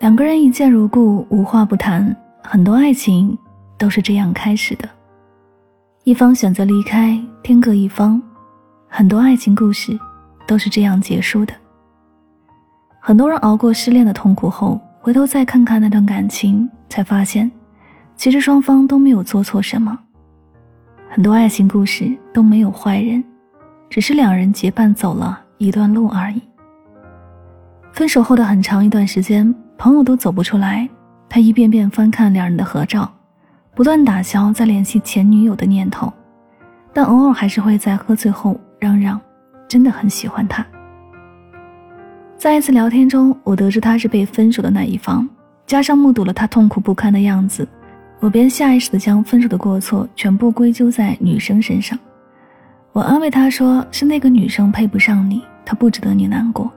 两个人一见如故，无话不谈。很多爱情都是这样开始的，一方选择离开，天各一方。很多爱情故事都是这样结束的。很多人熬过失恋的痛苦后，回头再看看那段感情，才发现，其实双方都没有做错什么。很多爱情故事都没有坏人，只是两人结伴走了一段路而已。分手后的很长一段时间。朋友都走不出来，他一遍遍翻看两人的合照，不断打消再联系前女友的念头，但偶尔还是会在喝醉后嚷嚷：“真的很喜欢他。”在一次聊天中，我得知他是被分手的那一方，加上目睹了他痛苦不堪的样子，我便下意识地将分手的过错全部归咎在女生身上。我安慰他说：“是那个女生配不上你，她不值得你难过。”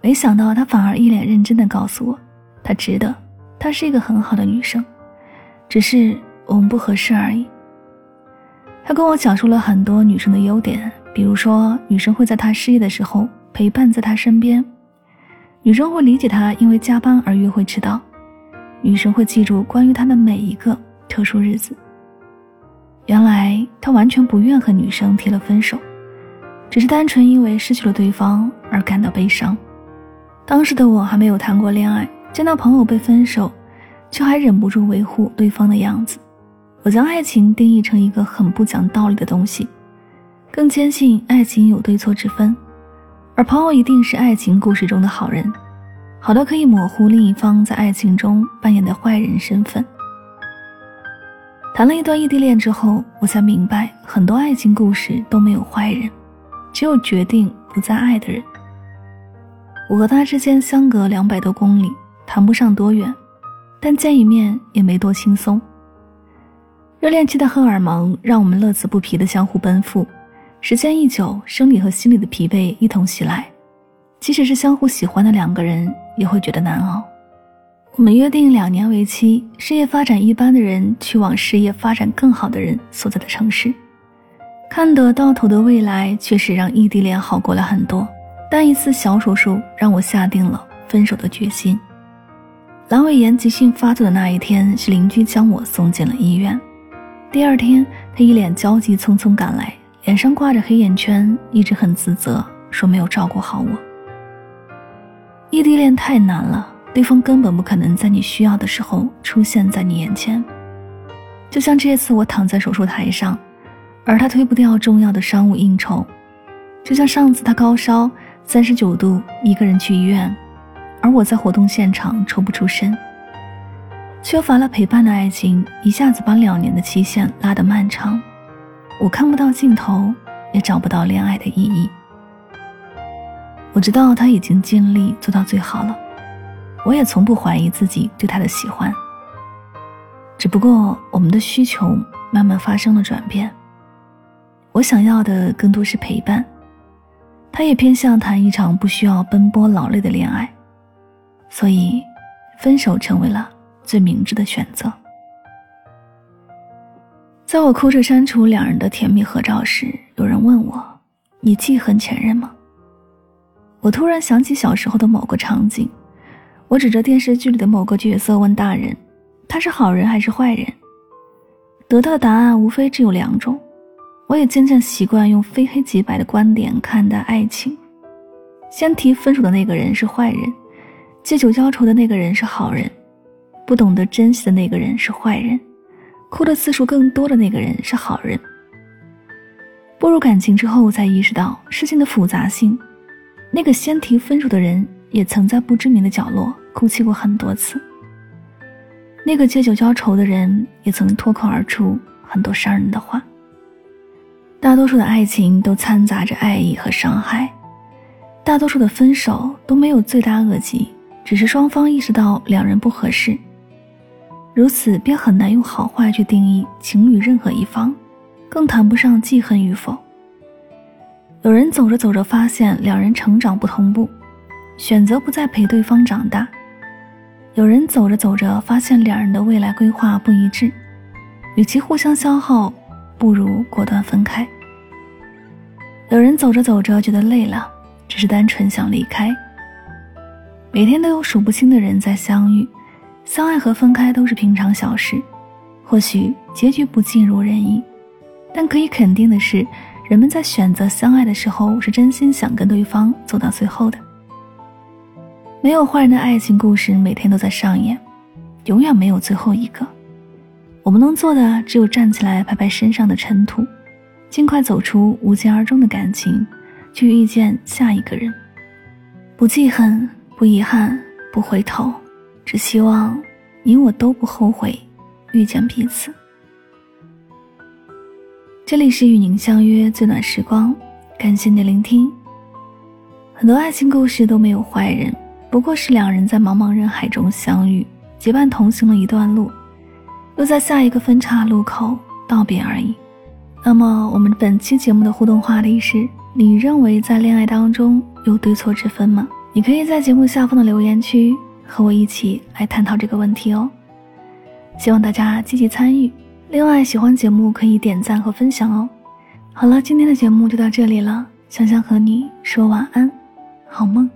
没想到他反而一脸认真的告诉我，他值得，她是一个很好的女生，只是我们不合适而已。他跟我讲述了很多女生的优点，比如说女生会在他失业的时候陪伴在他身边，女生会理解他因为加班而约会迟到，女生会记住关于他的每一个特殊日子。原来他完全不愿和女生提了分手，只是单纯因为失去了对方而感到悲伤。当时的我还没有谈过恋爱，见到朋友被分手，却还忍不住维护对方的样子。我将爱情定义成一个很不讲道理的东西，更坚信爱情有对错之分，而朋友一定是爱情故事中的好人，好的可以模糊另一方在爱情中扮演的坏人身份。谈了一段异地恋之后，我才明白，很多爱情故事都没有坏人，只有决定不再爱的人。我和他之间相隔两百多公里，谈不上多远，但见一面也没多轻松。热恋期的荷尔蒙让我们乐此不疲地相互奔赴，时间一久，生理和心理的疲惫一同袭来。即使是相互喜欢的两个人，也会觉得难熬。我们约定两年为期，事业发展一般的人去往事业发展更好的人所在的城市，看得到头的未来，确实让异地恋好过了很多。但一次小手术让我下定了分手的决心。阑尾炎急性发作的那一天，是邻居将我送进了医院。第二天，他一脸焦急，匆匆赶来，脸上挂着黑眼圈，一直很自责，说没有照顾好我。异地恋太难了，对方根本不可能在你需要的时候出现在你眼前。就像这次我躺在手术台上，而他推不掉重要的商务应酬；就像上次他高烧。三十九度，一个人去医院，而我在活动现场抽不出身。缺乏了陪伴的爱情，一下子把两年的期限拉得漫长，我看不到尽头，也找不到恋爱的意义。我知道他已经尽力做到最好了，我也从不怀疑自己对他的喜欢。只不过我们的需求慢慢发生了转变，我想要的更多是陪伴。他也偏向谈一场不需要奔波劳累的恋爱，所以，分手成为了最明智的选择。在我哭着删除两人的甜蜜合照时，有人问我：“你记恨前任吗？”我突然想起小时候的某个场景，我指着电视剧里的某个角色问大人：“他是好人还是坏人？”得到的答案无非只有两种。我也渐渐习惯用非黑即白的观点看待爱情。先提分手的那个人是坏人，借酒浇愁的那个人是好人，不懂得珍惜的那个人是坏人，哭的次数更多的那个人是好人。步入感情之后，才意识到事情的复杂性。那个先提分手的人，也曾在不知名的角落哭泣过很多次。那个借酒浇愁的人，也曾脱口而出很多伤人的话。大多数的爱情都掺杂着爱意和伤害，大多数的分手都没有罪大恶极，只是双方意识到两人不合适。如此便很难用好坏去定义情侣任何一方，更谈不上记恨与否。有人走着走着发现两人成长不同步，选择不再陪对方长大；有人走着走着发现两人的未来规划不一致，与其互相消耗，不如果断分开；有人走着走着觉得累了，只是单纯想离开。每天都有数不清的人在相遇。相爱和分开都是平常小事，或许结局不尽如人意，但可以肯定的是，人们在选择相爱的时候是真心想跟对方走到最后的。没有坏人的爱情故事每天都在上演，永远没有最后一个。我们能做的只有站起来拍拍身上的尘土，尽快走出无疾而终的感情，去遇见下一个人。不记恨，不遗憾，不回头。只希望你我都不后悔遇见彼此。这里是与您相约最暖时光，感谢您的聆听。很多爱情故事都没有坏人，不过是两人在茫茫人海中相遇，结伴同行了一段路，又在下一个分岔路口道别而已。那么，我们本期节目的互动话题是：你认为在恋爱当中有对错之分吗？你可以在节目下方的留言区。和我一起来探讨这个问题哦，希望大家积极参与。另外，喜欢节目可以点赞和分享哦。好了，今天的节目就到这里了，香香和你说晚安，好梦。